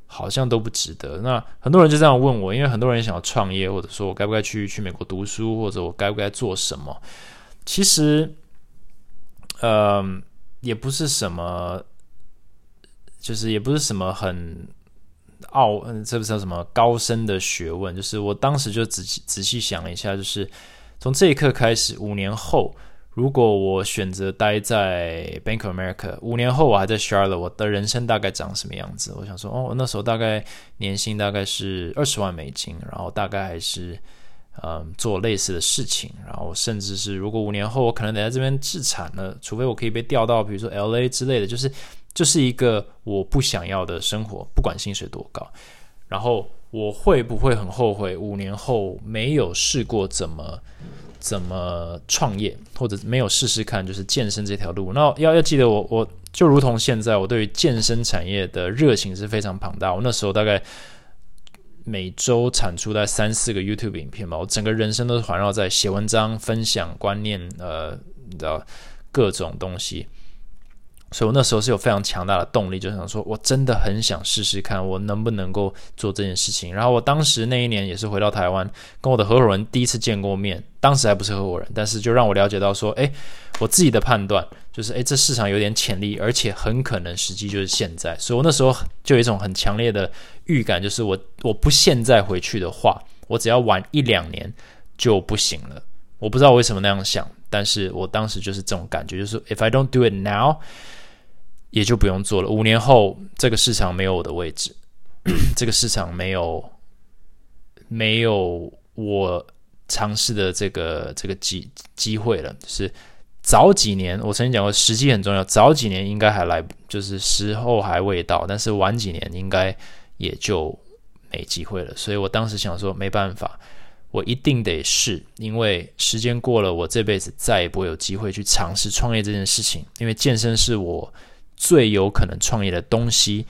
好像都不值得。那很多人就这样问我，因为很多人想要创业，或者说我该不该去去美国读书，或者我该不该做什么？其实，嗯，也不是什么，就是也不是什么很。奥，嗯，这不是什么高深的学问，就是我当时就仔细仔细想了一下，就是从这一刻开始，五年后，如果我选择待在 Bank of America，五年后我还在 Charlotte，我的人生大概长什么样子？我想说，哦，那时候大概年薪大概是二十万美金，然后大概还是嗯做类似的事情，然后甚至是如果五年后我可能得在这边自产了，除非我可以被调到比如说 LA 之类的，就是。就是一个我不想要的生活，不管薪水多高。然后我会不会很后悔五年后没有试过怎么怎么创业，或者没有试试看就是健身这条路？那要要记得，我我就如同现在，我对于健身产业的热情是非常庞大。我那时候大概每周产出在三四个 YouTube 影片吧，我整个人生都是环绕在写文章、分享观念，呃，你知道各种东西。所以我那时候是有非常强大的动力，就想说，我真的很想试试看，我能不能够做这件事情。然后我当时那一年也是回到台湾，跟我的合伙人第一次见过面，当时还不是合伙人，但是就让我了解到说，诶，我自己的判断就是，诶，这市场有点潜力，而且很可能时机就是现在。所以我那时候就有一种很强烈的预感，就是我我不现在回去的话，我只要晚一两年就不行了。我不知道为什么那样想，但是我当时就是这种感觉，就是 if I don't do it now。也就不用做了。五年后，这个市场没有我的位置，这个市场没有没有我尝试的这个这个机机会了。就是早几年，我曾经讲过，时机很重要。早几年应该还来，就是时候还未到，但是晚几年应该也就没机会了。所以我当时想说，没办法，我一定得试，因为时间过了，我这辈子再也不会有机会去尝试创业这件事情。因为健身是我。最有可能创业的东西，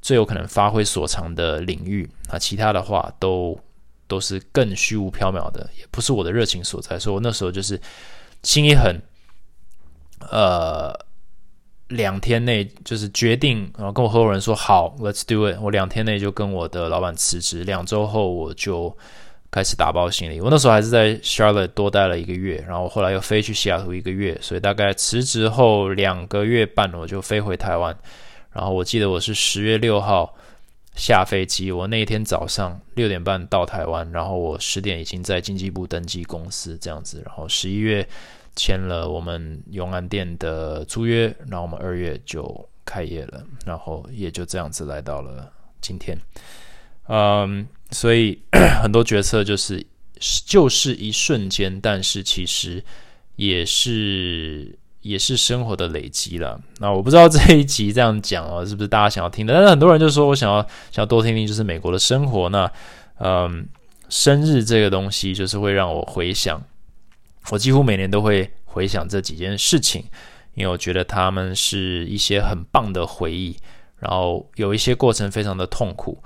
最有可能发挥所长的领域。那其他的话都都是更虚无缥缈的，也不是我的热情所在。所以我那时候就是心一狠，呃，两天内就是决定，然后跟我合伙人说好，Let's do it。我两天内就跟我的老板辞职，两周后我就。开始打包行李，我那时候还是在 Charlotte 多待了一个月，然后后来又飞去西雅图一个月，所以大概辞职后两个月半，我就飞回台湾。然后我记得我是十月六号下飞机，我那一天早上六点半到台湾，然后我十点已经在经济部登记公司这样子，然后十一月签了我们永安店的租约，然后我们二月就开业了，然后也就这样子来到了今天，嗯。所以 很多决策就是就是一瞬间，但是其实也是也是生活的累积了。那我不知道这一集这样讲哦，是不是大家想要听的？但是很多人就说我想要想要多听听，就是美国的生活。那嗯，生日这个东西就是会让我回想，我几乎每年都会回想这几件事情，因为我觉得他们是一些很棒的回忆，然后有一些过程非常的痛苦，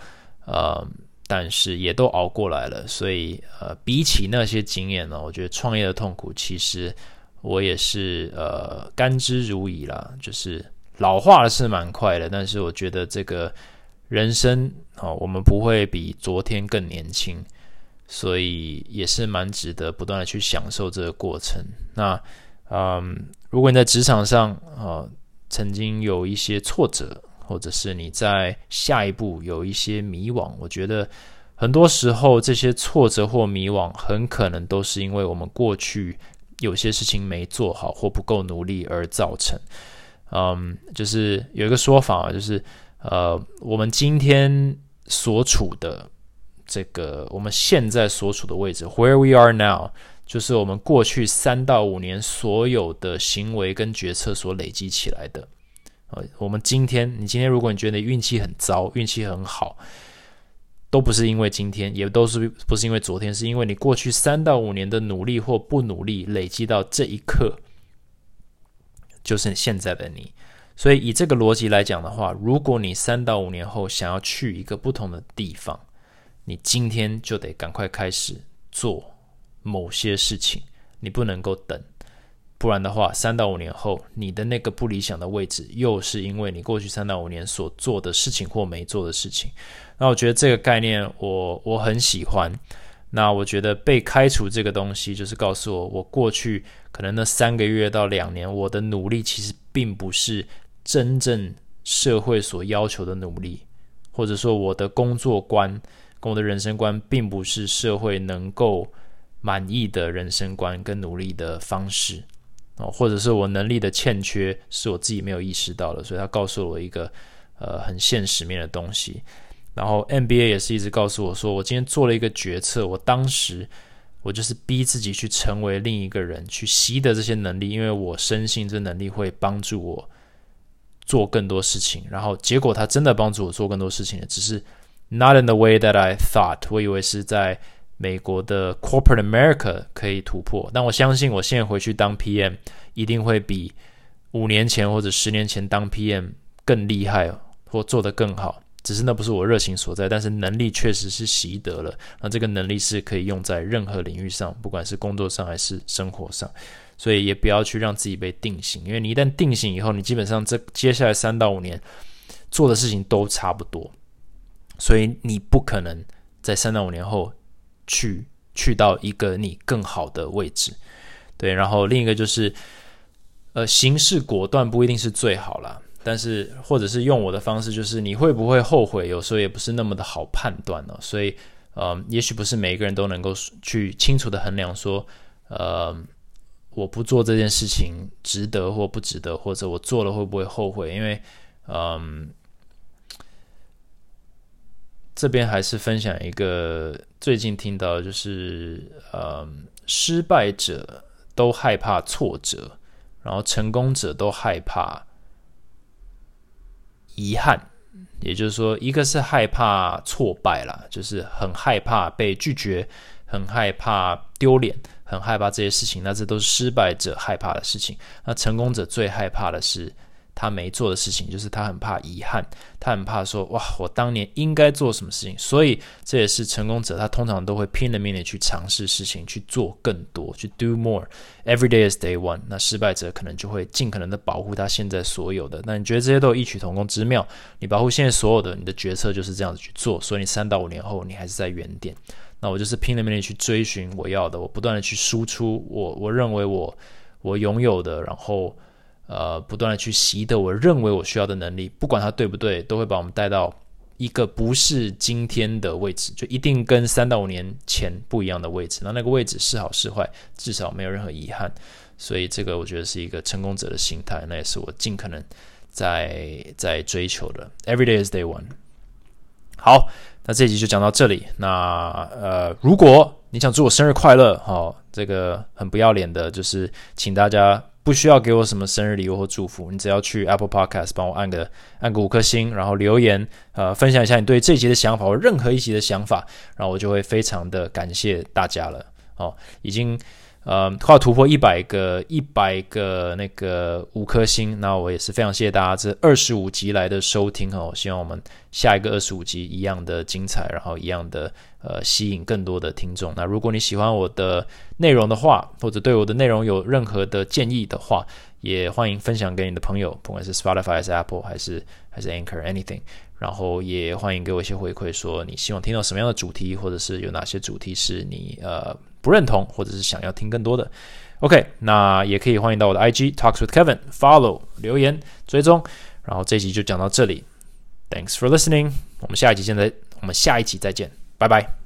呃。但是也都熬过来了，所以呃，比起那些经验呢，我觉得创业的痛苦，其实我也是呃甘之如饴啦。就是老化的是蛮快的，但是我觉得这个人生哦，我们不会比昨天更年轻，所以也是蛮值得不断的去享受这个过程。那嗯，如果你在职场上啊，曾经有一些挫折。或者是你在下一步有一些迷惘，我觉得很多时候这些挫折或迷惘，很可能都是因为我们过去有些事情没做好或不够努力而造成。嗯，就是有一个说法，就是呃，我们今天所处的这个我们现在所处的位置，where we are now，就是我们过去三到五年所有的行为跟决策所累积起来的。呃，我们今天，你今天如果你觉得运气很糟，运气很好，都不是因为今天，也都是不是因为昨天，是因为你过去三到五年的努力或不努力累积到这一刻，就是现在的你。所以以这个逻辑来讲的话，如果你三到五年后想要去一个不同的地方，你今天就得赶快开始做某些事情，你不能够等。不然的话，三到五年后，你的那个不理想的位置，又是因为你过去三到五年所做的事情或没做的事情。那我觉得这个概念，我我很喜欢。那我觉得被开除这个东西，就是告诉我，我过去可能那三个月到两年，我的努力其实并不是真正社会所要求的努力，或者说我的工作观跟我的人生观，并不是社会能够满意的人生观跟努力的方式。或者是我能力的欠缺，是我自己没有意识到的，所以他告诉了我一个呃很现实面的东西。然后 NBA 也是一直告诉我说，我今天做了一个决策，我当时我就是逼自己去成为另一个人，去习得这些能力，因为我深信这能力会帮助我做更多事情。然后结果他真的帮助我做更多事情了，只是 not in the way that I thought，我以为是在。美国的 Corporate America 可以突破，但我相信我现在回去当 PM 一定会比五年前或者十年前当 PM 更厉害或做得更好。只是那不是我热情所在，但是能力确实是习得了。那这个能力是可以用在任何领域上，不管是工作上还是生活上。所以也不要去让自己被定型，因为你一旦定型以后，你基本上这接下来三到五年做的事情都差不多，所以你不可能在三到五年后。去去到一个你更好的位置，对，然后另一个就是，呃，行事果断不一定是最好啦，但是或者是用我的方式，就是你会不会后悔，有时候也不是那么的好判断呢。所以，呃，也许不是每一个人都能够去清楚的衡量说，呃，我不做这件事情值得或不值得，或者我做了会不会后悔，因为，嗯。这边还是分享一个最近听到，就是呃，失败者都害怕挫折，然后成功者都害怕遗憾。也就是说，一个是害怕挫败啦，就是很害怕被拒绝，很害怕丢脸，很害怕这些事情。那这都是失败者害怕的事情。那成功者最害怕的是他没做的事情，就是他很怕遗憾，他很怕说哇，我当年应该做什么事情。所以这也是成功者，他通常都会拼了命的去尝试事情，去做更多，去 do more。Every day is day one。那失败者可能就会尽可能的保护他现在所有的。那你觉得这些都有异曲同工之妙？你保护现在所有的，你的决策就是这样子去做，所以你三到五年后你还是在原点。那我就是拼了命的去追寻我要的，我不断的去输出我我认为我我拥有的，然后呃不断的去习得我认为我需要的能力，不管它对不对，都会把我们带到一个不是今天的位置，就一定跟三到五年前不一样的位置。那那个位置是好是坏，至少没有任何遗憾。所以这个我觉得是一个成功者的心态，那也是我尽可能在在追求的。Every day is day one。好。那这集就讲到这里。那呃，如果你想祝我生日快乐，哈，这个很不要脸的，就是请大家不需要给我什么生日礼物或祝福，你只要去 Apple Podcast 帮我按个按个五颗星，然后留言，呃，分享一下你对这集的想法或任何一集的想法，然后我就会非常的感谢大家了。哦，已经。呃，快要突破一百个一百个那个五颗星，那我也是非常谢谢大家这二十五集来的收听哦。希望我们下一个二十五集一样的精彩，然后一样的呃吸引更多的听众。那如果你喜欢我的内容的话，或者对我的内容有任何的建议的话，也欢迎分享给你的朋友，不管是 Spotify 还是 Apple 还是还是 Anchor anything。然后也欢迎给我一些回馈，说你希望听到什么样的主题，或者是有哪些主题是你呃。不认同，或者是想要听更多的，OK，那也可以欢迎到我的 IG Talks with Kevin，follow 留言追踪，然后这集就讲到这里，Thanks for listening，我们下一集现在我们下一集再见，拜拜。